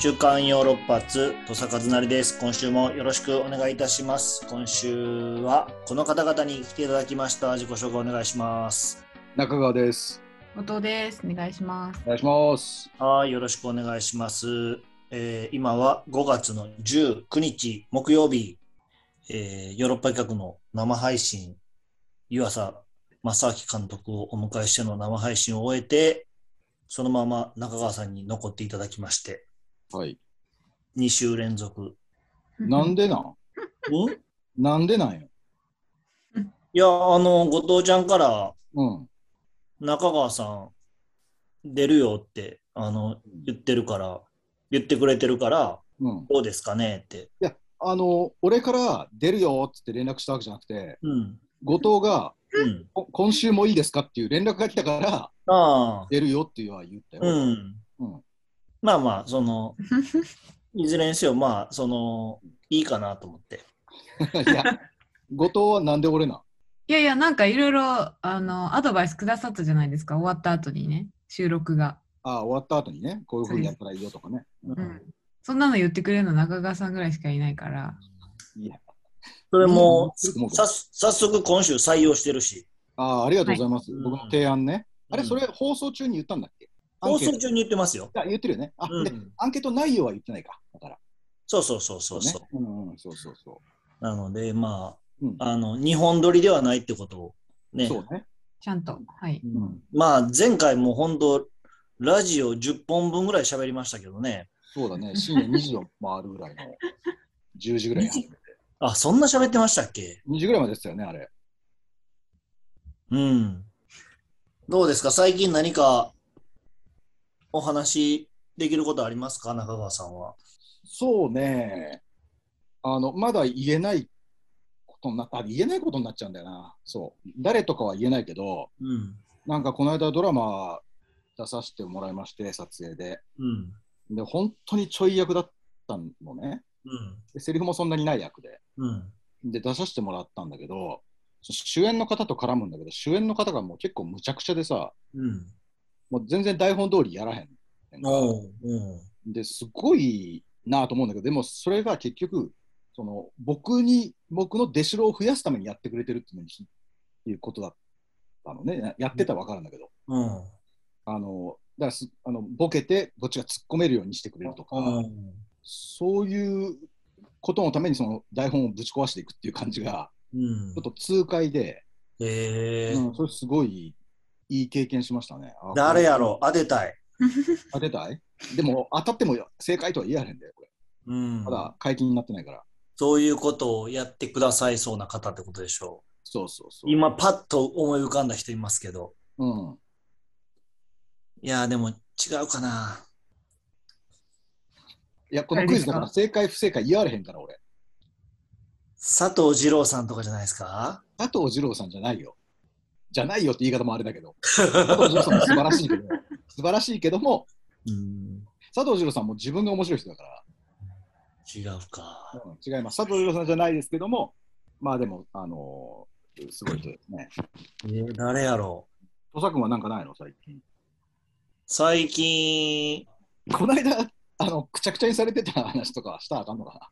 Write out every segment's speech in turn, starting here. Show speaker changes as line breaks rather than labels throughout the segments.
週刊ヨーロッパ通土佐和成です。今週もよろしくお願いいたします。今週はこの方々に来ていただきました。自己紹介お願いします。
中川です。
後藤です。お願いします。
お願いします。
はい、よろしくお願いします。えー今は5月の19日木曜日、えーヨーロッパ企画の生配信、湯浅正明監督をお迎えしての生配信を終えて、そのまま中川さんに残っていただきまして、
はい。
2週連続。
なんでなん？
ん
なんでなんよ。
いや、あの、後藤ちゃんから、
うん。
中川さん出るよって、あの、言ってるから、言ってくれてるから、
うん。
どうですかねって。
あの、俺から出るよって連絡したわけじゃなくて、
うん。
後藤が
うん。
こ今週もいいですかっていう連絡が来たから、
ああ。
出るよっていうのは言ったよ。
うん。
うん
まあまあ、その、いずれにせよ、まあ、その、いいかなと思って。
いや、後藤はなんで俺ない
やいや、なんかいろいろあのアドバイスくださったじゃないですか、終わった後にね、収録が。
あ終わった後にね、こういうふうにやったらいいよとかね。
う
うんん。そんなの言ってくれるの中川さんぐらいしかいないから。
いや、
それも、
うん
さ早速今週採用してるし、
あありがとうございます。
はい
僕の提案ね。あれ、
うん
それ放送中に言ったんだっ
放送中に言ってますよ。
あ言ってるよね。あ、
うん
で、アンケート内容は言ってないか。だから。
そうそうそうそうそう。
ね。うんうん、そうそうそ
なので、ま
う。うん
あ、あの、日本撮りではないってことをね。
そうね。
ちゃんと。はい。
うん。
まあ、前回も本当、ラジオ10本分ぐらい喋りましたけどね。
そうだね。深夜2時を回るぐらいの 10時ぐらいに始めて。
あ、そんな喋ってましたっけ
？2時ぐらいまでですよね、あれ。
うん。どうですか？最近何かお話できることありますか？中川さんは。
そうね。あの、まだ言えないことになあ言えないことになっちゃうんだよな。そう。誰とかは言えないけど、
うん。
なんかこの間ドラマ出させてもらいまして、撮影で。
うん。
で、本当にちょい役だったのね。
うん。
でセリフもそんなにない役で。
うん。
で、出させてもらったんだけど、そ主演の方と絡むんだけど、主演の方がもう結構むちゃくちゃでさ、
うん。
もう全然台本通りやらへん。
おう。うん。
ですごいなと思うんだけど、でもそれが結局、その僕に、僕の出しろを増やすためにやってくれてるっていういうことだったのね。やってたら分かるんだけど、
うん。
あの、だからすあのボケて、こっちが突っ込めるようにしてくれるとか、
うん。
そういうことのためにその台本をぶち壊していくっていう感じが、
うん
ちょっと痛快で、
へえ
うん、それすごいいい経験しましたね。あ
誰やろ？当てたい。
当てたい？でも当たっても正解とは言えやれんだよ、これ。
うん
ま。だ解禁になってないから。
そういうことをやってくださいそうな方ってことでしょ
そうそうそう。
う。今、パッと思い浮かんだ人いますけど。
うん。
いや、でも違うかな。
いや、このクイズだから正解不正解言われへんから、俺。
佐藤二郎さんとかじゃないですか？
佐藤二郎さんじゃないよ。じゃないよって言い方もあれだけど。佐藤二郎さんも素晴らしいけど、素晴らしいけども、
うん。
佐藤二郎さんも自分が面白い人だか
違うか。
ら、うん違います。佐藤二郎さんじゃないですけども、まあでも、あのーすごい人ですね。
えー誰やろう
土佐君はなんかないの？最近。
最近、
この間、あの、くちゃくちゃにされてた話とかしたらあかんのかな？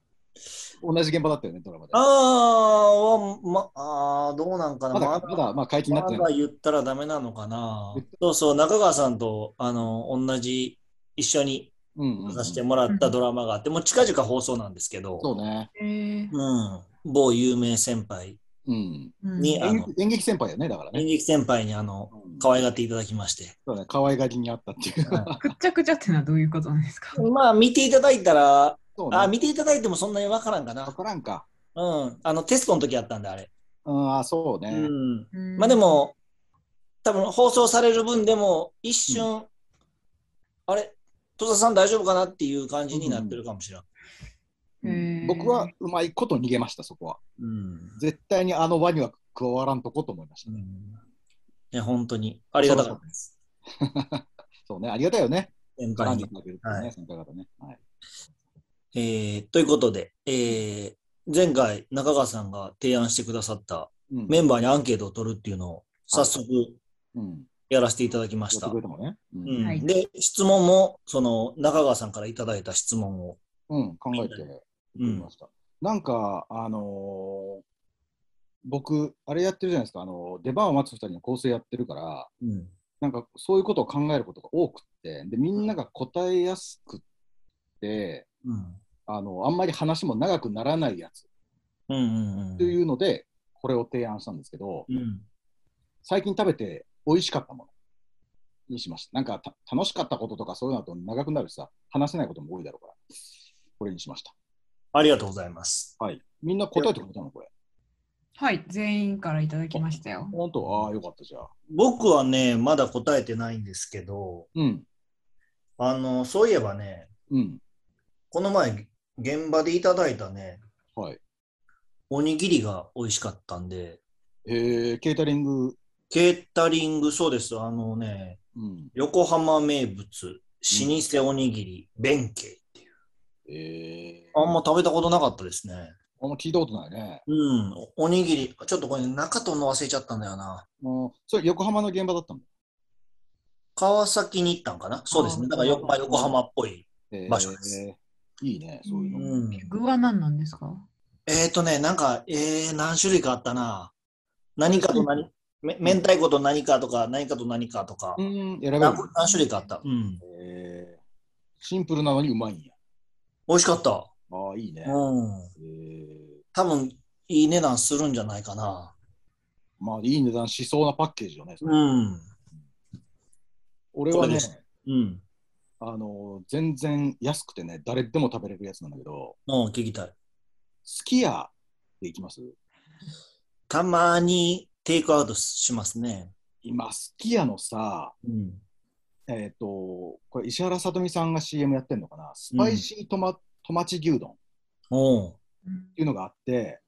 同じ現場だったよね、ドラマで。
あー、ま、あーどうなんかな。
まだ、
ま
まだ、まあ、解禁になってない。
まだ言ったらダメなのかな。そうそう、中川さんと、あの、同じ、一緒にさせてもらったドラマがあって、もう近々放送なんですけど、
そうね。
えー
うん、某有名先輩、にあの
演劇先輩だよね、だからね。
演劇先輩にあの、
うん
可愛がっていただきまして。
そうね、可愛がりにあったっていう。
くっちゃくちゃってのはどういうことなんですか？
まあ、見ていただいたら。あ、見ていただいてもそんなにわからんか
わ
な。
からんか。
うん、あの、テストの時やったんで、あれ。
うん、あ、そうね。
うん。
うん
まあで、も、多分放送される分でも、一瞬、あれ、戸田さん大丈夫かなっていう感じになってるかもしれん。
へー
僕はうまいこと逃げました、そこは。
うん。
絶対にあの輪には加わらんとこと思いましたね。
うん本当に、ありがたかったです。
そうね、ありがたいよね。
先輩に
先輩方ね。はい。
えーということで、えー前回中川さんが提案してくださった
うん
メンバーにアンケートを取るっていうのを早速
うん。
やらせていただきましたで、質問も、その、中川さんからいただいた質問を。
うん、考えてみました。なんか、あのー僕、あれやってるじゃないですか、あの出番を待つ二人の構成やってるから、
うん。
なんかそういうことを考えることが多くって、でみんなが答えやすくって、
うん。
あのあんまり話も長くならないやつ
うんうんうん。
というので、これを提案したんですけど、
うん。
最近食べて美味しかったものにしました。なんかた楽しかったこととかそういうのだと長くなるしさ、話せないことも多いだろうから、これにしました。
ありがとうございます。
はい。みんな答えてくれたのこれ。
はい、全員からいただきましたよ。
本当？ああ、よかったじゃあ。
僕はね、まだ答えてないんですけど、
うん。
あの、そういえばね、
うん。
この前、現場でいただいたね、
はい。
おにぎりが美味しかったんで、
えー、ケータリング、
ケータリング、そうです。あのね、
うん。
横浜名物、老舗おにぎり、弁慶っていう。
えー、
あんま食べたことなかったですね。
あんま聞いたことないね。
うん、おおにぎり、ちょっとこれ中との忘れちゃったんだよな。
うん、それ横浜の現場だったの？
川崎に行ったんかな？そうですね。だからよ、まあ、横浜っぽい。
えー
場所です
いいね、そういうの。
うん。
具は何なんですか？
えっ、ー、とね、なんか、えー、何種類かあったな。何かと何、め明太子と何かとか、何かと何かとか、
うん、選べる
何。何種類かあった。うん。
えー、シンプルなのにうまいんや。
美味しかった。
ああ、いいね。
うん。
えー、
多分、いい値段するんじゃないかな。
まあ、いい値段しそうなパッケージよね。それ
うん。
俺はね
で、すうん。
あの全然安くてね、誰でも食べれるやつなんだけど、
うん、聞きたい。
すき家でいきます？
たまにテイクアウトしますね。
今、すき家のさ、
うん。
えっ、と、これ石原さとみさんが CM やってんのかな、スパイシートマ,、トマチ牛丼っ。ていうのがあって、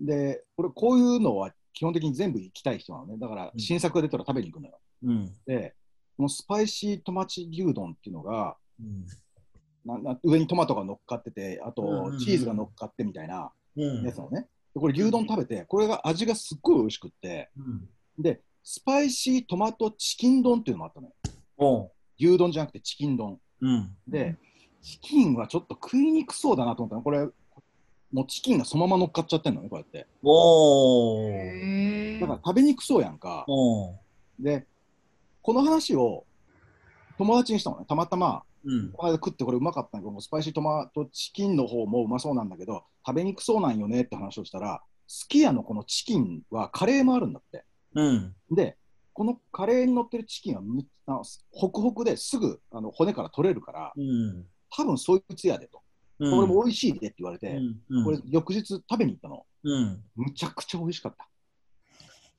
で、これこういうのは基本的に全部行きたい人なのね。だから
うん
新作が出たら食べに行くのよ。
うん。
で、このスパイシートマチ牛丼っていうのが、
うん。
なな上にトマトが乗っかってて、あ
うんうんうん
とチーズが乗っかってみたいな
うん。
やつなのね。でこれ牛丼食べて、これが味がすっごい美味しくって、
うん。
で、スパイシートマトチキン丼っていうのもあったのよ。牛丼じゃなくてチキン丼。
うん。
で、チキンはちょっと食いにくそうだなと思ったの。これ、もうチキンがそのまま乗っかっちゃってんのね、こうやって。
おー。
へ
だから食べにくそうやんか。で、この話を友達にしたのね。たまたま、
うん。
この間食ってこれうまかったんだけど、スパイシートマトチキンの方もうまそうなんだけど、食べにくそうなんよねって話をしたら、すき家のこのチキンはカレーもあるんだって。
うん。
で、このカレーに乗ってるチキンはむあホクホクですぐあの骨から取れるから、
うん。
多分そいつやでと。
うん。
これも美味しいでって言われて、
うん。
これ翌日食べに行ったの。
うん。
むちゃくちゃ美味しかった。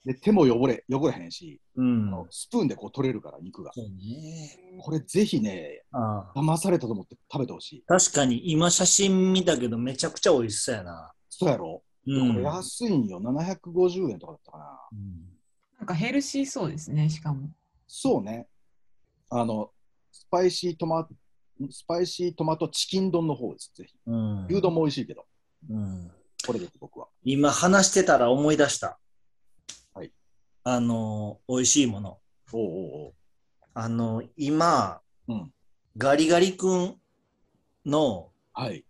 で、手も汚れ、汚れへんし、
うん。
スプーンでこう取れるから、肉が。
そうね。
これぜひね、
ああ。
騙されたと思って食べてほしい。
確かに今写真見たけどめちゃくちゃ美味しそうやな。
そうやろ、
う
でこれ
ん。
安いんよ。750円とかだったかな。
なんかヘルシーそうですね、しかも。
そうね。あの、スパイシートマスパイシートマトチキン丼の方です。ぜひ。
うん。
牛丼も美味しいけど、
うん。
これです、僕は。
今話してたら思い出した。
はい。
あの、美味しいもの。
おうおうおう。
あの、今、
うん。
ガリガリ君の、
はい。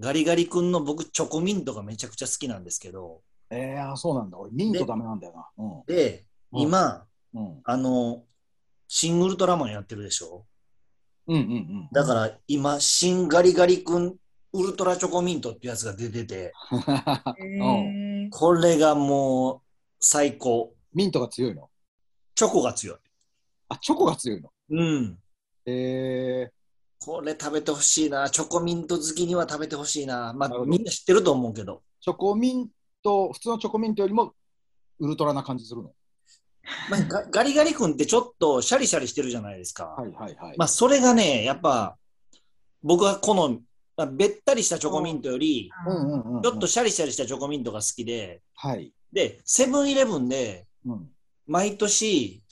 ガリガリ君の僕、チョコミントがめちゃくちゃ好きなんですけど、
えー、あそうなんだ。俺、ミントダメなんだよな。うん。
で、
うん
今、
うん。
あの、シン・ウルトラマンやってるでしょ？
うんうんうん。
だから今、新ガリガリ君ウルトラチョコミントってやつが出てて、
うん
これがもう最高。
ミントが強いの？
チョコが強い。
あ、チョコが強いの？
うん。
え
これ食べてほしいな。チョコミント好きには食べてほしいな。まあ、
なるほど
みんな知ってると思うけど。
ー、チョコミント、普通のチョコミントよりもウルトラな感じするの？
まあ、ガガリガリ君ってちょっとシャリシャリしてるじゃないですか。
はいはいはい。
まあ、それがね、やっぱ、僕は好み、まあべったりしたチョコミントより、
うんうんうんうん、
ちょっとシャリシャリしたチョコミントが好きで、
はい。
で、セブンイレブンで、
うん。
毎年、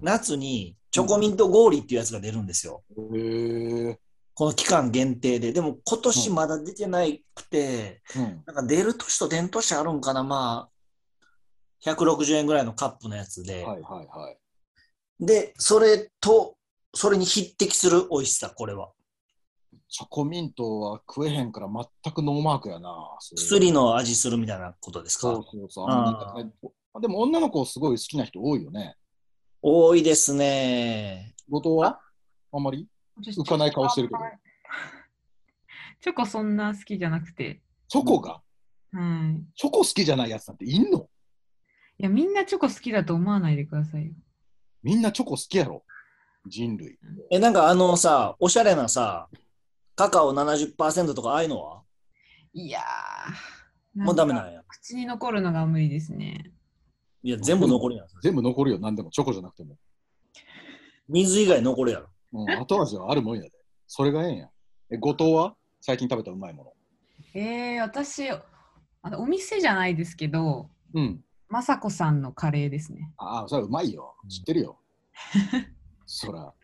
夏にチョコミント氷っていうやつが出るんですよ。
へえ
この期間限定で。でも今年まだ出てないくて、
うん。
なんか出る年と出ん年あるんかな、まあ、160円ぐらいのカップのやつで、
はいはいはい。
で、それと、それに匹敵する美味しさ、これは。
チョコミントは食えへんから全くノーマークやな。
薬の味するみたいなことです
そう
か。
そうそう。
あ
でも女の子すごい好きな人多いよね。
多いですね。
後藤は？あ？んまり？
私
浮かない顔してるけど。
チョコそんな好きじゃなくて。
チョコが、
はい。
チョコ好きじゃないやつなんていんの？
いや、みんなチョコ好きだと思わないでくださいよ。
みんなチョコ好きやろ？人類。
え、なんかあのさ、おしゃれなさ、カカオ70%とかああいうのは？い
やー。
もうダメ
な
んや。
口に残るのが無理ですね。
いや、全部残るやん。
全部残るよ、何でも。チョコじゃなくても。
水以外残るやろ。
うん、後味はあるもんやで。それがええんや。え、後藤は？最近食べたうまいも
えー、私、あのお店じゃないですけど、
の。うん。
まさこさんのカレーですね。
ああ、それはうまいよ。知ってるよ。そら。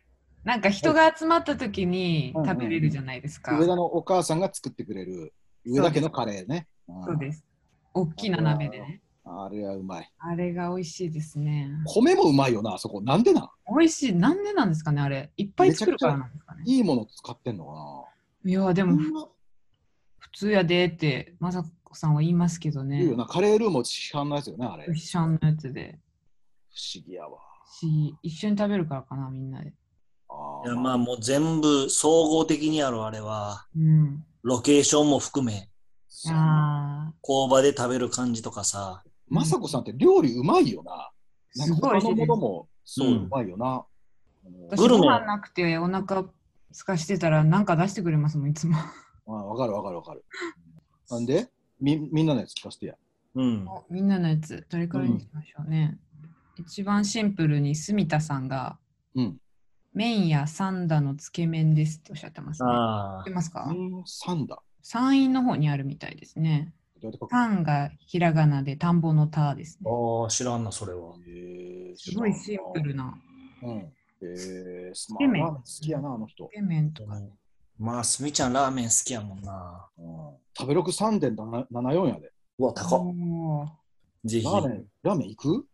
なんか人が集まった時に
うんうんうん
食べれるじゃないですか。
上田のお母さんが作ってくれる上田家のカレーね。
そうです。大きな鍋でね。
あれはうまい。
あれが美味しいですね。
米もうまいよな、あそこ。なんでなん？
美味しい。なんでなんですかね、あれ。いっぱい作るからなんですかね。
いいもの使ってんの
いや、で
かな
も、普通やでって、まさこさんは言いますけどね
いいよ。な。カレールーも市販のやつよね、あれ。不
一緒のやつで。
思議やわ。
し、一緒に食べるからかな、みんなで。
あ
いや、まあもう全部総合的にあるあれは、
うん。
ロケーションも含め、
そうやな
あ
工場で食べる感じとかさ、
まさこさんって料理うまいよな。なんか
すごい
他のものもそう
う
まいよな。
私ご飯なくてお腹すかしてたらなんか出してくれますもん、いつも。
あわかるわかるわかる。なんで？みみんなのやつ聞かせてや。
うん。
おみんなのやつ、どれからにしましょうね。一番シンプルに住田さんが、
うん。
麺や三田のつけ麺ですっておっしゃってますね。知
ああ
って、ますか？
うん、サンダ。
山陰の方にあるみたいですね。
どうやって書く
三がひらがなで田んぼの田ですね。
ああ、知らんな、それは。
へー
すごいシンプル。な。
うん。えー、スマーメン好きやな、あの人
つ。け麺とか。
まあ、すみちゃんラーメン好きやもんな。
うん、食べログ3.74やで。
うわ、高っ。ぜひ
ラ。ーメン、ラーメン行く？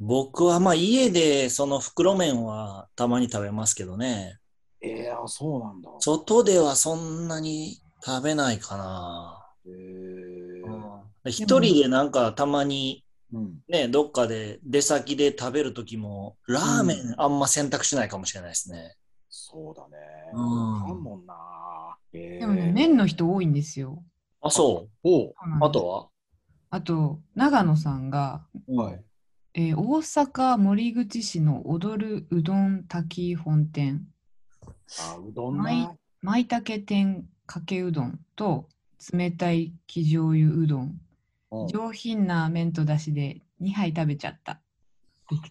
僕はまあ家でその袋麺はたまに食べますけどね。
えー、あそうなんだ。
外ではそんなに食べないかな。
えー
一人でなんかたまに
うん、
ね、どっかで出先で食べるときも、ラーメンあんま選択しないかもしれないですね。
そうだね。
うん
あんもんな。えー
でもね、麺の人多いんですよ。
あ、そ
おう
う。
そうなんです
あとは？
あと、長野さんが、
はい。
えー大阪森口市の踊るうどん滝本店、
あ、うどん
はい
な。
舞茸天かけうどんと冷たい生醤油うどん、
うん
上品な麺とだしで2杯食べちゃった。っ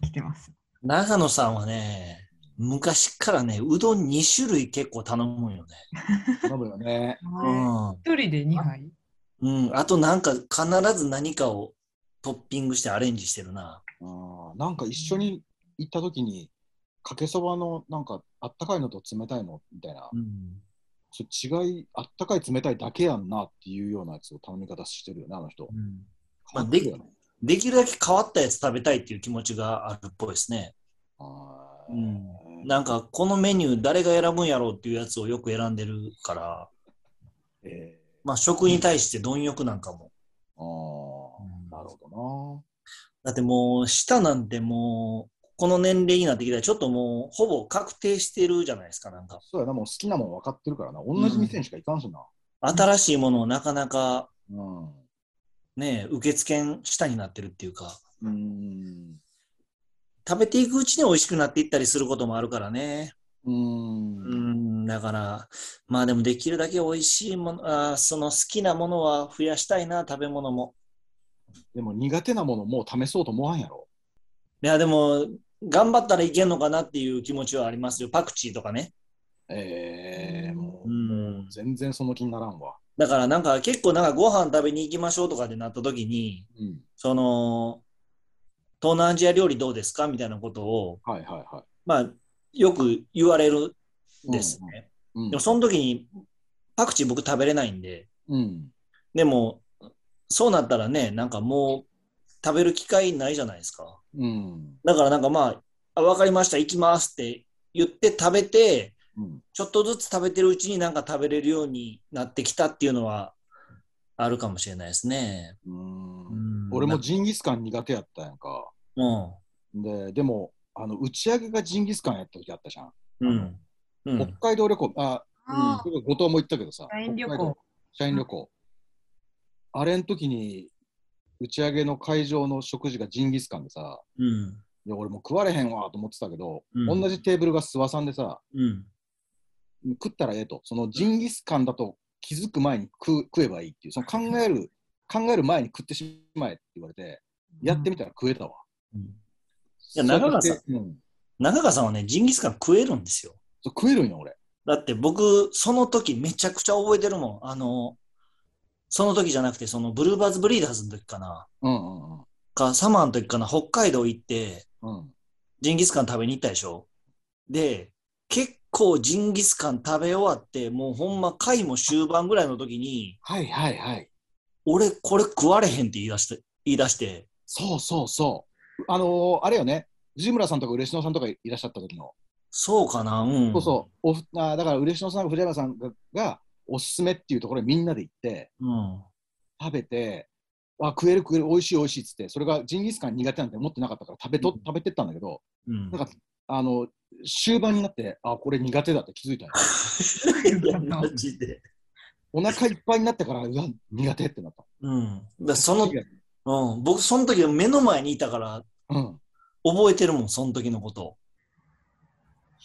てきてます。
長野さんはね、昔からね、うどん2種類結構頼むんよね。
頼むよね。
うん。
一人で2杯？
うん。あとなんか必ず何かをトッピングしてアレンジしてるな。
あーなんか一緒に行った時に、かけそばのなんかあったかいのと冷たいのみたいな、
うん。
違い、あったかい冷たいだけやんなっていうようなやつを頼み方してるよね、あの人。
うん
変わってるよね。
できるだけ変わったやつ食べたいっていう気持ちがあるっぽいですね。
あー
うんなんかこのメニュー誰が選ぶんやろうっていうやつをよく選んでるから、
え
まあ食に対して貪欲なんかも。
ー、ああ、なるほ
だってもう舌なんてもうこの年齢になってきたらちょっともうほぼ確定してるじゃないですかなんか。
そうやな、もう好きなもん分かってるからな。同じ店にしか行かんしな。
新しいものをなかなか
うん。
ね、受付下になってるっていうか、
うーん。
食べていくうちに美味しくなっていったりすることもあるからね。
うー。
うんん、だから、まあでもできるだけ美味しいもの、あーその好きなものは増やしたいな、食べ物も。
でも苦手なものもう試そうと思わんやろ。
いや、でも、頑張ったらいけんのかなっていう気持ちはありますよ。パクチーとかね。
ええもう、
うん
全然その気にならんわ。
だからなんか結構なんかご飯食べに行きましょうとかでなった時に、
うん。
その、東南アジア料理どうですかみたいなことを、
はいはいはい。
まあ、よく言われるんですね。
うん
でもその時に、パクチー僕食べれないんで、
うん。
でも、そうなったらね、なんかもう食べる機会ないじゃないですか。
うん。
だからなんかまあ、あ、わかりました、行きますって言って食べて、
うん。
ちょっとずつ食べてるうちになんか食べれるようになってきたっていうのはあるかもしれないですね。
俺もジンギスカン苦手やったやんか。
うん。
で、でも、あの、打ち上げがジンギスカンやった時あったじゃん。
うん。うん。
北海道旅行、あ、
あ
うん、後藤も行ったけどさ。
社員旅行。
社員旅行。あれの時に、打ち上げの会場の食事がジンギスカンでさ、
うん。
いや俺もう食われへんわと思ってたけど、
うん
同じテーブルが諏訪さんでさ、
うん。
食ったらええと、そのジンギスカンだと気づく前に食う食えばいいっていう、その考える、考える前に食ってしまえって言われて、やってみたら食えたわ。
うんいや中川さん、中川さんはね、ジンギスカン食えるんですよ。
そう食えるんよ、俺。
だって僕、その時めちゃくちゃ覚えてるもん。あの、その時じゃなくて、そのブルーバーズブリーダーズの時かな。
うんうんうん。
か、サマーの時かな、北海道行って、
うん、
ジンギスカン食べに行ったでしょ？で、結構ジンギスカン食べ終わって、もうほんま回も終盤ぐらいの時に、
はいはいはい。
俺これ食われへんって言い出して、言い出して、
そうそうそう。あのーあれよね、藤村さんとか嬉野さんとかいらっしゃった時の、
そうかな、うん。
そうそうおふあーだから嬉野さんが藤村さんががおすすめっていうところにみんなで行って、
うん。
食べて、あ食える食える、美味しい美味しいっつって、それがジンギスカン苦手なんて思ってなかったから食べと、
うん
食べてったんだけど、
うん。
なんか、あの、終盤になって、あ、これ苦手だって気づいたよ。
マジで。
お腹いっぱいになってから、うわ、苦手ってなった。
うん。だその、うん、僕、その時目の前にいたから、
うん。
覚えてるもん、その時のこと。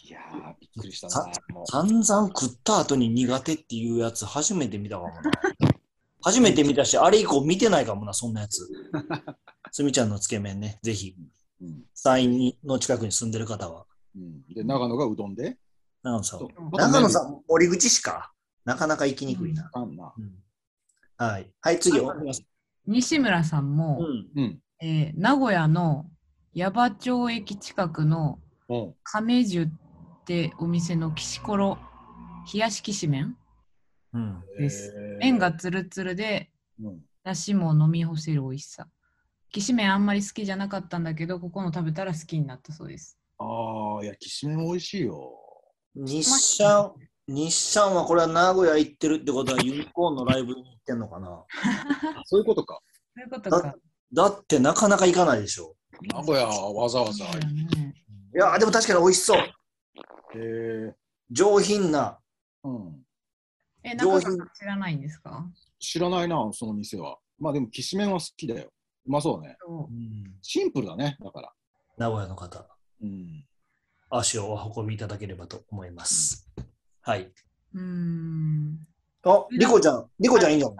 いやっくりした
さ
な。
散々食った後に苦手っていうやつ、初めて見たかもな。初めて見たし、あれ以降見てないかもな、そんなやつ。すみちゃんのつけ麺ね、ぜひ、
うん
山陰の近くに住んでる方は。
うん、で、長野がうどんで、
長野さん。長野さん、森口市か。なかなか行きにくいな。
あんな。
うんはい。はい、次、お願いします。
西村さんも、
うん。
うん。
えー名古屋の矢場町駅近くの
うん。
亀十ってお店のきしころ冷やしきし麺
うん。
です麺がつるつるで
うん。
だしも飲み干せる美味しさきしめんあんまり好きじゃなかったんだけどここの食べたら好きになったそうです
ああ、いや、きしめん美味しいよ。
日シャン、日シャンはこれは名古屋行ってるってことはユニコーンのライブに行ってんのかな？
そういうことか。
そういうことか
だってなかなか行かないでしょ。
名古屋はわざわざ。
いや、でも確かに美味しそう。上品な。
うん。
え
上品
中川さん知らないんですか？
知らないな、その店は。まあでも、きしめんは好きだよ。うまそうね。
そう
シンプルだね、だから。
名古屋の方、
うん。
足をお運びいただければと思います。はい。
うーん
あ、リコちゃん、リコちゃんいいんじゃな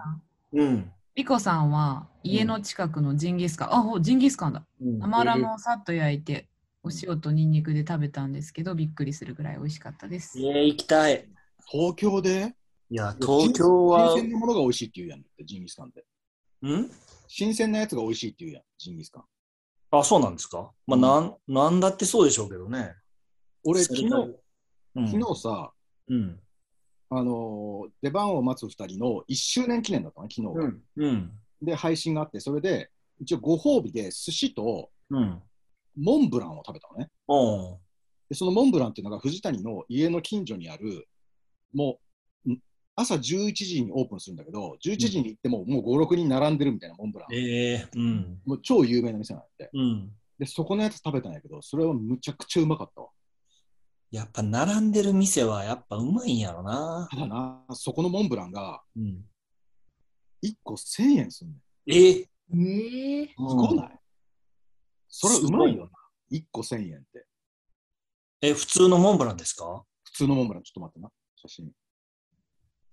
いうん。
リコさんは家の近くのジンギスカン、あほジンギスカンだ
うん
甘ラムをさっと焼いてお塩とニンニクで食べたんですけどびっくりするぐらい美味しかったです
えー、行きたい。
東京で？
いや、東京は
新、鮮なものが美味しいって言うやんって、ジンギスカンって。
ん？
新鮮なやつが美味しいって言うやん、ジンギスカン。
あ、そうなんですか？まあ、なん、なんだってそうでしょうけどね。
俺、昨日、
うん、
昨日さ、
うん。
あのー出番を待つ2人の1周年記念だったの、昨日が。
うん。うん。
で、配信があって、それで、一応ご褒美で寿司と
うん。
モンブランを食べたのね。で、そのモンブランっていうのが藤谷の家の近所にある、もう、ん朝11時にオープンするんだけど、11時に行っても、もう5、6人並んでるみたいなモンブラン。
ええうん。
もう超有名な店なんだって。
うん。
で、そこのやつ食べたんやけど、それはむちゃくちゃうまかったわ。
やっぱ並んでる店はやっぱうまいんやろな。
ただな、そこのモンブランが
うん。
1個1000円すんねん。
ええ
ええ
すごない、それうまいよな。1個1000円って。
え、普通のモンブランですか？
普通のモンブラン、ちょっと待ってな、写真。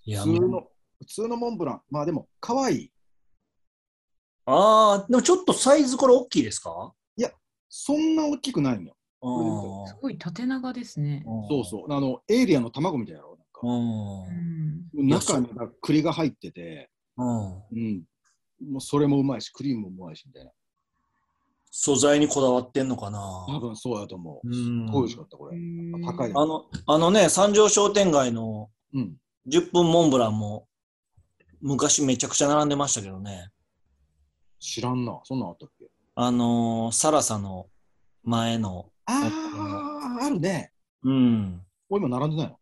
いや、
普通の、普通のモンブラン。まあでも、可愛い
ああ、でもちょっとサイズこれ大きいですか？
そんな大きくないのよ。
あ
すごい縦長ですね。
そうそう。あの、エイリアンの卵みたいやろ。なんか。中に栗が入ってて、
うん。
うん。もうそれもうまいし、クリームもうまいしみたいな。
素材にこだわってんのかな
多分そうやと思う。
うん
すっごい美味しかった、これ。高い
あの、あのね、三条商店街の
うん。
10分モンブランも昔めちゃくちゃ並んでましたけどね。
知らんな。そんなんあったっけ？
あのーサラサの前の
ああ、あるね。
うん。
お今並んでないの？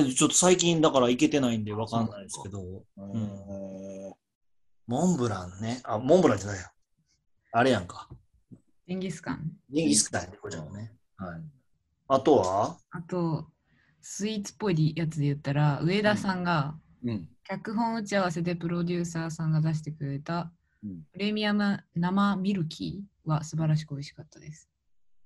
いや、ちょっと最近だから行けてないんでわかんないですけど、
え
ん
ー
モンブランね。あ、モンブランじゃないよ。あれやんか。
ジンギスカン。
ジンギスカンゃね。はい。あとは？
あと、スイーツっぽいやつで言ったら、上田さんが、
うん。
脚本打ち合わせでプロデューサーさんが出してくれた
うん
プレミアム生ミルキーは素晴らしく美味しかったです。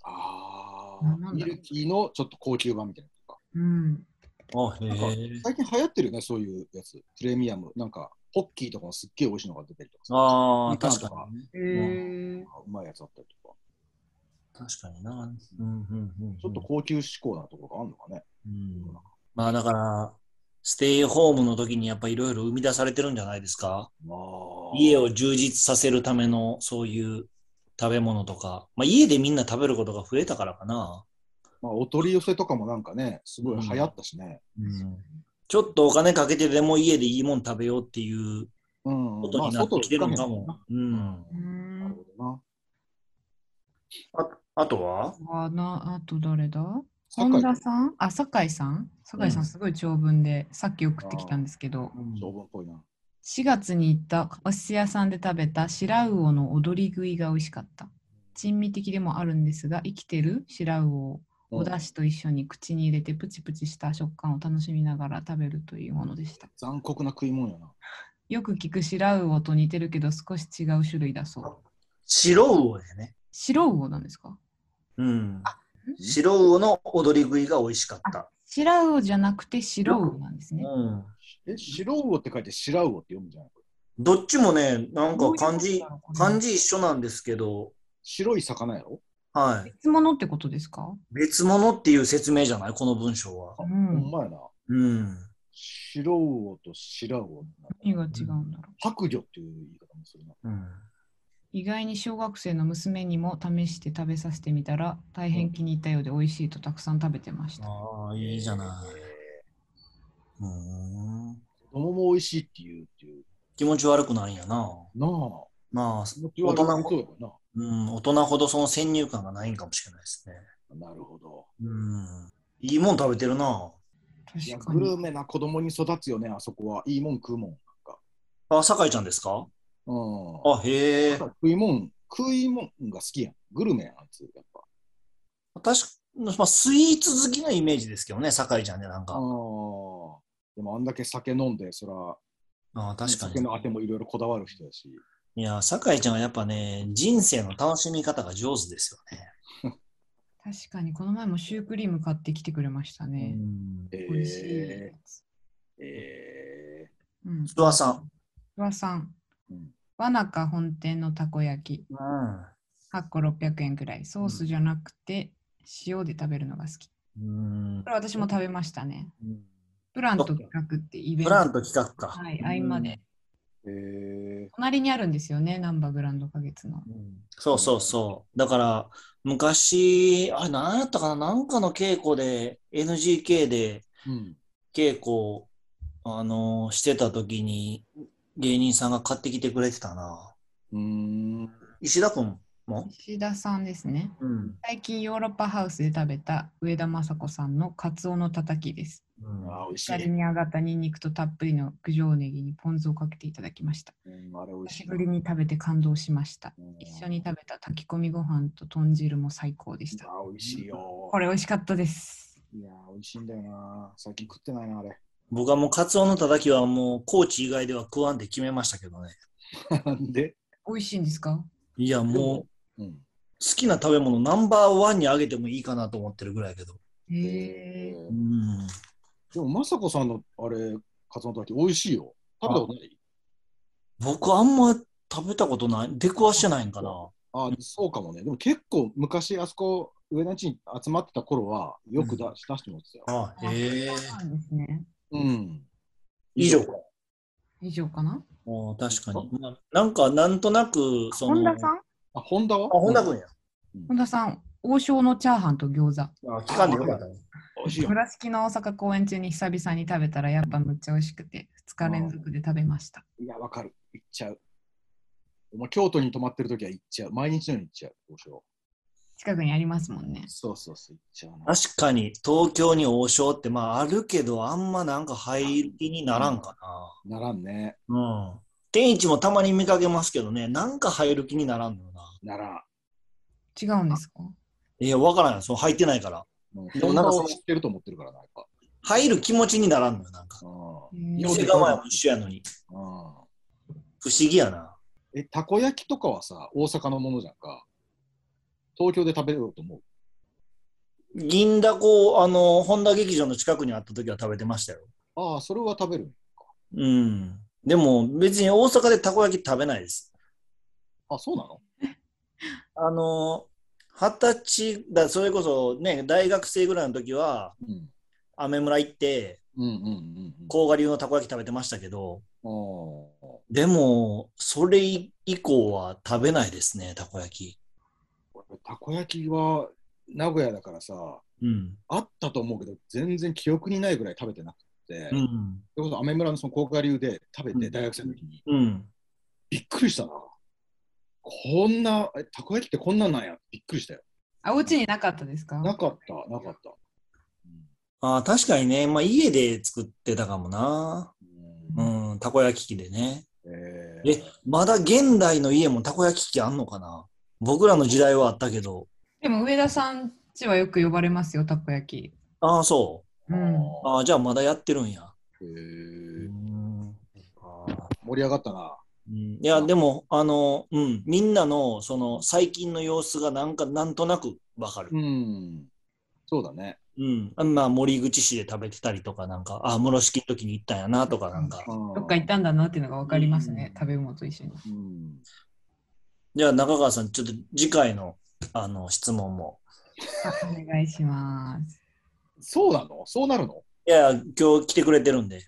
ああ、ミルキーのちょっと高級版みたいなのとか。
うん。
あ、へ
なんか
え。
最近流行ってるよね、そういうやつ。プレミアム。なんか、ポッキーとかもすっげえ美味しいのが出てるとかさ。
ああ、確
とか
かにね。
へー
うまいやつあったりとか。
確かにな。うんうんうん。
ちょっと高級志向なところがあるのかね。
うん。まあだから、ステイホームの時にやっぱいろいろ生み出されてるんじゃないですか？家を充実させるためのそういう食べ物とか、まあ家でみんな食べることが増えたからかな。
まあ、お取り寄せとかもなんかね、すごい流行ったしね。
うん。ちょっとお金かけてでも家でいいもん食べようっていう
うん。
ことになってきてるのかも。うん。
う
なる
ん。
ほどな。
ああとは？
あなあと誰だ？本田さん？あ、酒井さん？酒井さ
うん
んすごい長文で、さっき送ってきたんですけど、
長文っぽいな。
4月に行ったお寿司屋さんで食べた白魚の踊り食いが美味しかった。珍味的でもあるんですが、生きてる白魚をお出汁と一緒に口に入れてプチプチした食感を楽しみながら食べるというものでした。
残酷な食い物やな。
よく聞く白魚と似てるけど少し違う種類だそう。
白魚でね。
白魚なんですか？
うん。白魚の踊り食いが美味しかった。
白魚じゃなくて白魚なんですね。
うん。
え、白魚って書いて白魚って読むんじゃない
どっちもね、なんか漢字漢字一緒なんですけど、
白い魚やろ？
はい。
別物ってことですか？
別物っていう説明じゃない？この文章は。
う
ほん
ん。
まやな。
うん。
白魚と白魚。
何が違うんだろう。
白魚っていう言い方もするな。
うん。
意外に小学生の娘にも試して食べさせてみたら大変気に入ったようで美味しいとたくさん食べてました。
ああ、いいじゃない。
え
うん。
ー子供も美味しいっていうっていう。
気持ち悪くないんやな。
なあ。
まあ、
気持ち悪いそうやな。
うん、大人ほどその先入観がないんかもしれないですね。
なるほど。
うん。いいもん食べてるな。
いや、
確かに。
グルメな子供に育つよね、あそこは。いいもん食うもん。なんか
あ、酒井ちゃんですか？
うん。
あ、へえ。
食いもん、食いもんが好きやん。グルメやん、あいつ、やっぱ。
確か、まあ、スイーツ好きのイメージですけどね、酒井ちゃんね、なんか。
ああ。でもあんだけ酒飲んで、そら、
ああ、確かに。
酒のあてもいろいろこだわる人やし。
いや、酒井ちゃんはやっぱね、人生の楽しみ方が上手ですよね。
確かに、この前もシュークリーム買ってきてくれました
う
ね。美味しい
ー
やつ。
え
うん。
諏訪さん。
諏訪さん。
ーうん
わなか本店のたこ焼き。
うん。
8個600円くらい。ソースじゃなくて塩で食べるのが好き。
うん
これ私も食べましたね。
うん
プラント企画ってイベント。
プラント企画か。
はい、合間で。
え
隣にあるんですよね、ナンバーグランド花月の。
うんそうそうそう。だから、昔、あれ、何やったかな？なんかの稽古で、NGK で
ーうん。
稽古、あのーしてた時に、芸人さんが買ってきてくれてたな。
うーん。
石田君も？
石田さんですね。
うん。
最近ヨーロッパハウスで食べた上田雅子さんのカツオのたたきです。
うん
あー、美味し
光
い。
に上がったニンニクとたっぷりの九条ネギにポン酢をかけていただきました。
うん、あれ美味しい
久しぶりに食べて感動しました。
うん
一緒に食べた炊き込みご飯と豚汁も最高でした。
あー、美味しいよ。
これ美味しかったです。
いやー、美味しいんだよな。最近食ってないな、あれ。
僕はもうカツオのたたきはもう高知以外では食わんで決めましたけどね。
なんで？
美味しいんですか？
いや、もう
うん。
好きな食べ物ナンバーワンにあげてもいいかなと思ってるぐらいやけど。
へえ。
ー
うん。
でも、まさこさんのあれ、カツオのたたき美味しいよ。食べたことない？
僕あんま食べたことない。出くわしてないんかな。
あそうかもね。でも結構昔、あそこ、上田地に集まってた頃は、よくだ、出してもらってたよ。
あ、へえ。
そうなんですね。
うん。
以上か。
以上かな？
あ確かに。まあ、なんか、なんとなく、その。
本田さん？
あ、ホンダは？
あ、本田君や。
本田さん、王将のチャーハンと餃子。
あ、聞かんでよかったね。
美味しいよ。
村敷の大阪公演中に久々に食べたらやっぱむっちゃ美味しくて2日連続で食べました。
いや、わかる。行っちゃう。お前、京都に泊まってるときは行っちゃう。毎日のように行っちゃう。王将
近くにありますもんね。
そうそうそう、行っちゃうな。
確かに、東京に王将って、まああるけど、あんまなんか入る気にならんか
ならんね。
な。うん。天一もたまに見かけますけどね、なんか入る気にならんのよな。
ならん。
違うんですか？
いや、わからない。その入ってないから。ん
知ってると思ってるからな、やっぱ。
入る気持ちにならんのよ、なんか。店構えも一緒やのに。
うん
不思議やな。
え、たこ焼きとかはさ、大阪のものじゃんか。東京で食べようと思う？
銀だこ、あの、本田劇場の近くにあった時は食べてましたよ。
ああ、それは食べる。
うん。でも別に大阪でたこ焼き食べないです。
あ、そうなの？
あの、二十歳だ、それこそね、大学生ぐらいの時は、
うん。
アメ村行って、
うんうんうん
甲賀流のたこ焼き食べてましたけど、でも、それ以降は食べないですね、たこ焼き。
たこ焼きは名古屋だからさ、
うん。
あったと思うけど、全然記憶にないぐらい食べてなくて、それ
うん。
こそアメ村のその甲賀流で食べて、
うん
大学生の時に、
うん。
びっくりしたな。こんな、えたこ焼きってこんなんなんや？びっくりしたよ。
あ、お家になかったですか？
なかった、なかった。
ああ、確かにね、まあ家で作ってたかもな。
うん
うん、たこ焼き器でね。
え
え、まだ現代の家もたこ焼き器あんのかな？僕らの時代はあったけど。
でも上田さんちはよく呼ばれますよ、たこ焼き。
ああ、そ
うん。
う。ああ、じゃあまだやってるんや。
へ
う
ー
ん。
盛り上がったな。
うんいや、でも、あの、うん、みんなの、その、最近の様子がなんか、なんとなくわかる。
うん。そうだね。
うん。まあ、森口市で食べてたりとか、なんか、あ、室敷の時に行ったんやな、とか、なんか。
ど
どっか行ったんだなっていうのが分かりますね、
うん
食べ物と一緒に。
うん。
じゃあ、中川さん、ちょっと次回の、あの、質問も。
あお願いします。
そうなの？そうなるの？
いや、今日来てくれてるんで。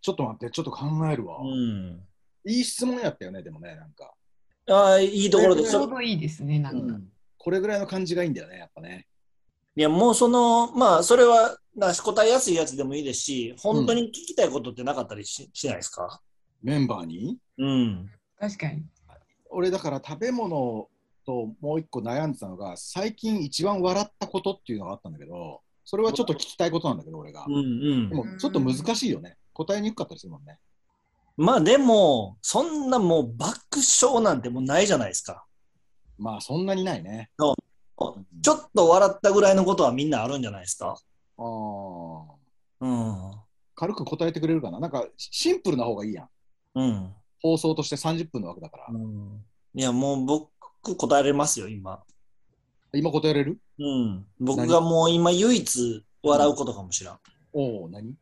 ちょっと待って、ちょっと考えるわ。
うん。
いい質問やったよね、でもね、なんか。
ああ、いいところで。
ちょうどいいですね、なんか。
これぐらいの感じがいいんだよね、やっぱね。
いや、もうその、まあ、それは、な答えやすいやつでもいいですし、本当に聞きたいことってなかったりし,、しないですか？
メンバーに？
うん。
確かに。
俺だから食べ物ともう一個悩んでたのが最近一番笑ったことっていうのがあったんだけどそれはちょっと聞きたいことなんだけど俺が
うんうん
で。もちょっと難しいよね答えにくかったりするもんね
まあでも、そんなもう爆笑なんてもうないじゃないですか。
まあそんなにないね
ちょっと笑ったぐらいのことはみんなあるんじゃないですか。
あー
うん。
軽く答えてくれるかななんかシンプルな方がいいやん
うん。
放送として30分の枠だから、
うん、いや、もう僕答えれますよ、今。
今答えれる？
うん。僕がもう今唯一笑うことかもしれん。
おお何？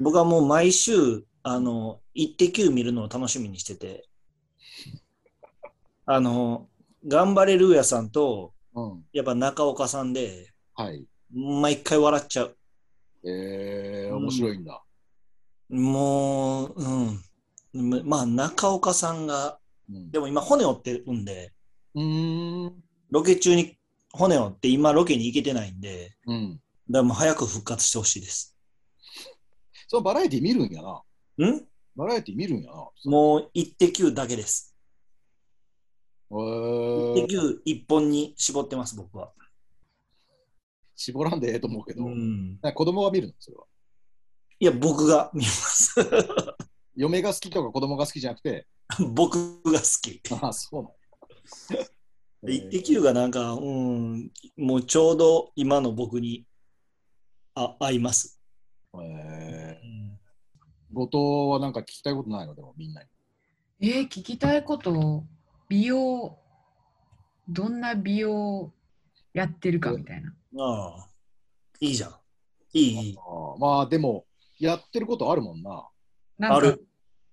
僕はもう毎週、あの、イッテ Q 見るのを楽しみにしてて、あの、頑張れルーヤさんと、
うん。
やっぱ中岡さんで、
はい。
毎回笑っちゃう。
えー、
うん
面白いんだ、
もう、うん。まあ、中岡さんが、
うん。
でも今骨折ってるんで、
うーん。
ロケ中に骨折って今ロケに行けてないんで、
うん。
だからもう早く復活してほしいです。
そのバラエティ見るんやなん？バラエティ見るんやな
もう、イッテ Q だけです。
へ
イ
ー
ッテ Q 一本に絞ってます、僕は。
絞らんでええと思うけど、
うん。
子供が見るの？それは。
いや、僕が見ます。
嫁が好きとか子供が好きじゃなくて、
僕が好き。
ああ、そうなの。
イッテ Q がなんか、うん、もうちょうど今の僕にあ合います。
え後藤はなんか聞きたいことないの？でもみんなに。
えー、聞きたいこと、美容、どんな美容やってるかみたいな。
ああ、いいじゃん。いい、いい。
ああまあでも、やってることあるもんな。
なんか
ある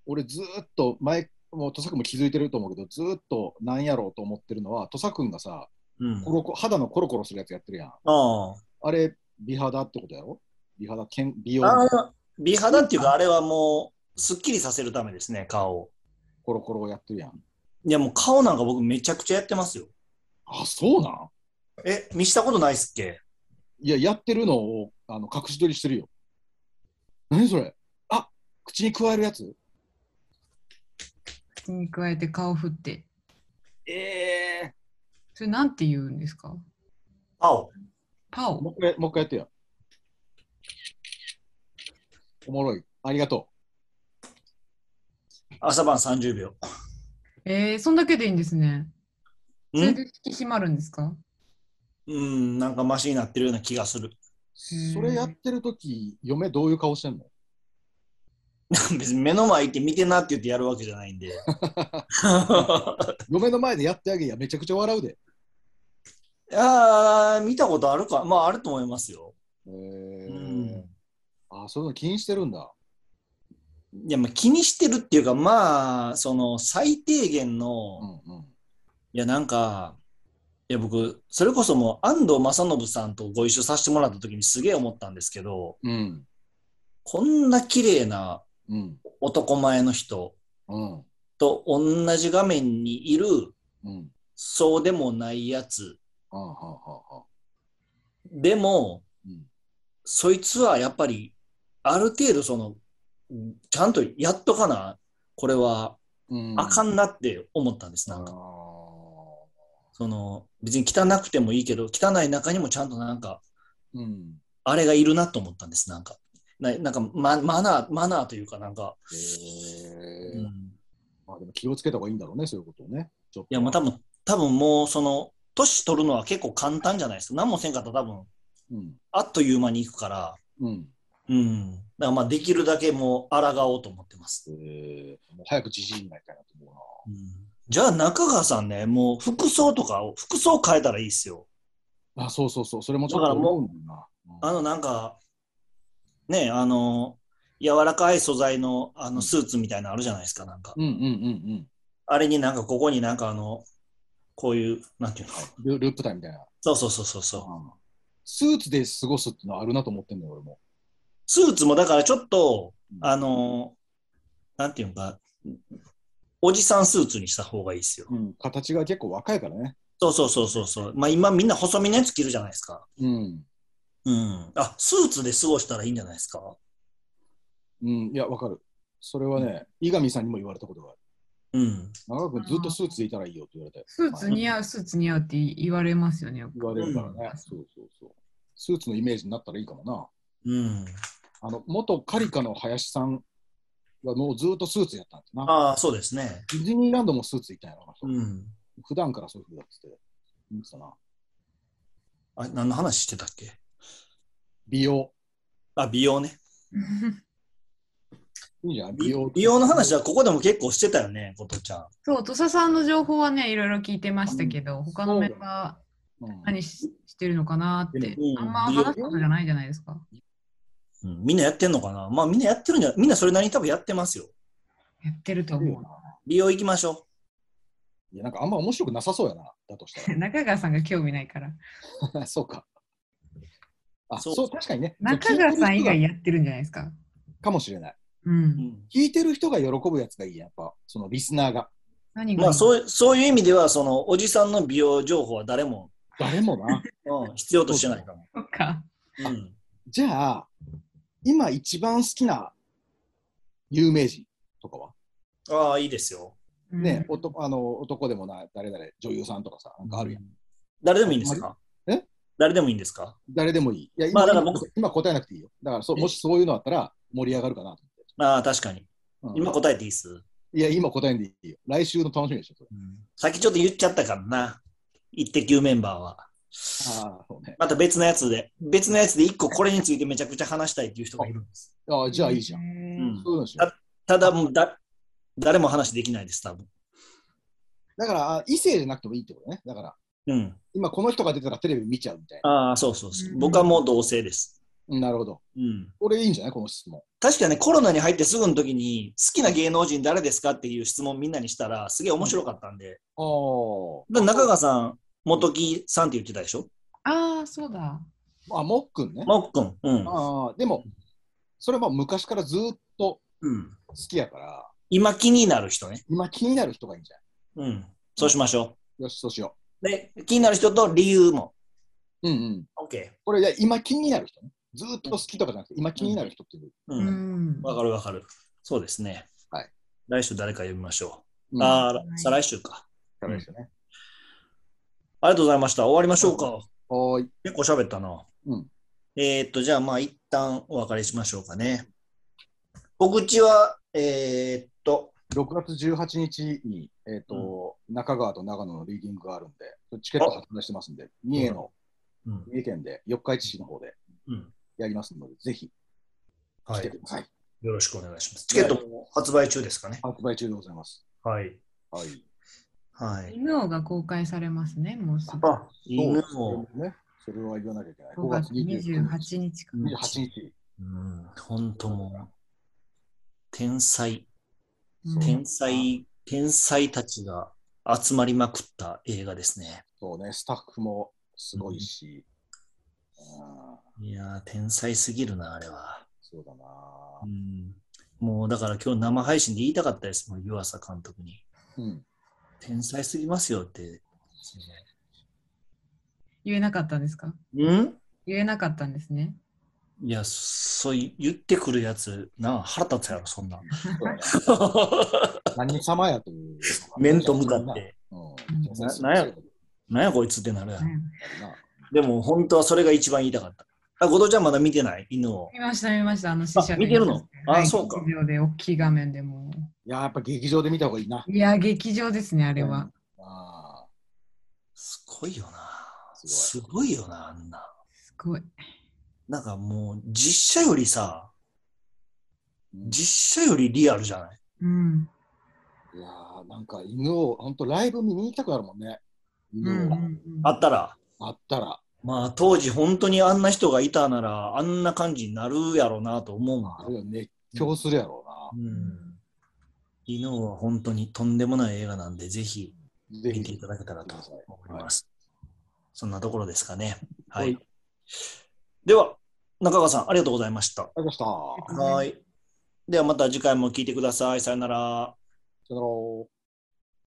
俺ずーっと前、もう土佐君も気づいてると思うけど、ずーっとなんやろうと思ってるのは、土佐君がさ、
うん。
コロコ肌のコロコロするやつやってるやん。
あ
あれ、美肌ってことやろ？美肌、けん美容
あ。あ美肌っていうか、あれはもう、すっきりさせるためですね、顔を。
コロコロやってるやん。
いや、もう顔なんか僕めちゃくちゃやってますよ。
あ、そうなん？
え、見したことないっすっけ？
いや、やってるのをあの隠し撮りしてるよ。何それ？あ口に加えるやつ？
口に加えて顔振って。
ええ
それなんて言うんですか？
青。
パオ
もう一回、もう一回やってよ。おもろい。ありがと
朝晩30秒。
えー、そんだけでいいんですね。それ
ん
で引き締まるんですか？
うん、なんかマシになってるような気がする。
う。それやってるとき、嫁どういう顔してんの？
別に目の前行って見てなって言ってやるわけじゃないんで。
嫁の前でやってあげや、めちゃくちゃ笑うで。
いやー見たことあるかまああると思いますよ。
へ
う
ー
ん。
あ、そういうの気にしてるんだ。
いや、まあ気にしてるっていうか、まあ、その最低限
う
の、
んうん。
いや、なんか、いや、僕、それこそもう安藤正信さんとご一緒させてもらった時にすげえ思ったんですけど、
うん。
こんな綺麗な
うん。
男前の人
うん。
と同じ画面にいる、
うん。
そうでもないやつ。
はあはあはあはあ。
でも、
うん。
そいつはやっぱり、ある程度その、ちゃんとやっとかな、これは
うん
あかんなって思ったんです、なんか。
あ
その、別に汚くてもいいけど、汚い中にもちゃんとなんか、
ーうん。
あれがいるなと思ったんです、なんか。ななんかマ、マナー、マナーというかなんか、
へえ
うん、い
まあでも気をつけた方がいいんだろうね、そういうことをね。ちょっと
や、もう多分、多分もう、その、年取るのは結構簡単じゃないですか。何もせんかったら多分、
うん。
あっという間に行くから、
うん。
うん。だからまあ、できるだけもう、抗おうと思ってます。
えー、もう早くじじいになりたいなと思うな。
うん、じゃあ、中川さんね、もう、服装とかを、服装変えたらいいっすよ。
あ、そうそうそう、それもちょっと
だからもう
思うんだな。
あの、なんか、ね、あの、柔らかい素材の、あの、スーツみたいなのあるじゃないですか、なんか。
うんうんうんうん
あれになんか、ここになんかあの、こういう、なんていうの
ル。ループタイみたいな。
そうそうそうそうそう。
うんスーツで過ごすっていうのはあるなと思ってんのよ、俺も。
スーツもだからちょっと、
うん
あの、なんていうのか、おじさんスーツにした方がいいですよ。
うん、形が結構若いからね。
そうそうそうそうそう。まあ今みんな細身のやつ着るじゃないですか。
うん。
うん。あ、スーツで過ごしたらいいんじゃないですか？
うん、いや、わかる。それはね、伊上さんにも言われたことがある。
うん。
長くずっとスーツでいたらいいよって言われて。
スーツ似合う、スーツ似合うって言われますよね。
言われるからね、
うん
そうそうそう。スーツのイメージになったらいいかもな。
うん。
あの、元カリカの林さんがもうずっとスーツやったんですな。
ああ、そうですね。
ディズニーランドもスーツいたんやな、
うん。
普段からそういうふうだって言ってたな。
あ、何の話してたっけ？
美容。
あ、美容ね。
いいじゃん、美
美
容。
美容の話はここでも結構してたよね、ことちゃん。
そう、土佐さんの情報はね、いろいろ聞いてましたけど、他のメンバ
うん
ー何ししてるのかなって
う、ん
あんま話すことじゃないじゃないですか。
うん、みんなやってんのかな？まあみんなやってるんじゃ、みんなそれなりに多分やってますよ。
やってると思
いいよな
美容行きましょ
いや、なんかあんま面白くなさそうやな、だとした
う。中川さんが興味ないから。
ら。そうか。あ、
そう
そう、確かにね。
中川さん以外やってるんじゃないですか。
かもしれない。
う。
う。うんん、
聞いてる人が喜ぶやつがいいや、やっぱ、そのリスナーが。
何が
まあそうそういう意味では、そのおじさんの美容情報は誰も、
誰もな。
うん、必要としてないかも。
そっか。
うん、
じゃあ、今一番好きな有名人とかは、
ああ、いいですよ。
うん
ね、男あの男でもない、誰々、女優さんとかさ、なんかあるやん。
誰でもいいんですか？
え？
誰でもいいんですか？
誰でもいい。いや、今,、
まあだから僕
今答えなくていいよ。だからそ、もしそういうのあったら盛り上がるかなと
ああ、確かに。
思って。
今答えていいっす、
うんいや、今答えんでいいよ。来週の楽しみでしょ、それ。
さっきちょっと言っちゃったからな。一滴メンバーは。
ああ、そうね。
また別のやつで、別のやつで一個これについてめちゃくちゃ話したいっていう人がいるんです。
ああ、じゃあいいじゃん。
ん。
そういうのしよう
ただもうだ、誰も話できないです、多分。
だから、あ異性じゃなくてもいいってことね。だから、
うん。
今この人が出たらテレビ見ちゃうみたいな。
ああ、そうそうそうう。
ん
僕はもう同性です。
うんなるほど。
うん。
これいいんじゃない？この質問。
確かにね、コロナに入ってすぐの時に、好きな芸能人誰ですかっていう質問みんなにしたら、すげえ面白かったんで、
ああ。
だ中川さん、元木さんって言ってたでしょ？
ああ、そうだ。
あ、もっくんね。
もっくん。うん。
ああ、でも、それはまあ昔からずっと
うん。
好きやから、
今気になる人ね。
今気になる人がいいんじゃ
うん。そうしましょ
ないよし、そうしよ
う。で、気になる人と理由も。
う。うんうん。
OK。
これ、いや今気になる人ね。ずーっと好きとかじゃなくて、今気になる人っていう。
う。
うんん。
わかるわかる。そうですね。
はい。
来週誰か呼びましょう。
うん
ああ、
はい
再来週か。
そうですよね。
ありがとうございました。終わりましょうか。
はーい。
結構喋ったな。
うん
えーっと、じゃあまあ一旦お別れしましょうかね。告知は、えーっと、
6月18日に、えっ、と、中川と長野のリーディングがあるんで、チケット発売してますんで、三重の、
うん。
三重県で四日市市の方で
うん。
やりますので、ぜひ
はい。
来てください。
よろしくお願いします。チケットも発売中ですかね。
発売中でございます。
はい。
はい。
はい。
犬王が公開されますね、もうすぐ。
あ、犬
そ
も、
うね。それは言わなきゃいけない。
5月28日か。
28日。
うん、本当もう、天才、
うん
天才、天才たちが集まりまくった映画ですね。
そうね、スタッフもすごいし、うん、
いやー、天才すぎるな、あれは。
そうだな
う。ん、もうだから今日生配信で言いたかったです、もう湯浅監督に。
うん。
天才すぎますよって。
言えなかったんですか？
うん？
言えなかったんですね。
いや、そう言ってくるやつ、なあ、腹立つやろ、そんな
何様やという。
面と向かって。
うん。
ななんやなんやこいつってなるやん。
うん
でも本当はそれが一番言いたかった。あ、後藤ちゃんまだ見てない？犬を。
見ました、見ました。あの、試写
見てるの？あ
はい
そうか
劇場で大きい画面でも
いや、やっぱ劇場で見た方がいいな。
う。いや、劇場ですね、あれは。
あ
すごいよな。
す
すごいよな、あんな。
すごい。
なんかもう、実写よりさ、実写よりリアルじゃない？
うん。
いやーなんか犬を、本当ライブ見に行きたくなるもんね。
うんう
犬を、
んうん
あったら。
あったら。
まあ当時本当にあんな人がいたなら、あんな感じになるやろうなと思うも
あるよ熱狂するやろ
ん。うん。犬は本当にとんでもない映画なんで、ぜひ見ていただけたらと思います。そんなところですかね。は
はいい。
では、中川さん、ありがとうございました。
ありがとうございました。
はい。ではまた次回も聞いてください。さよなら。
さよなら。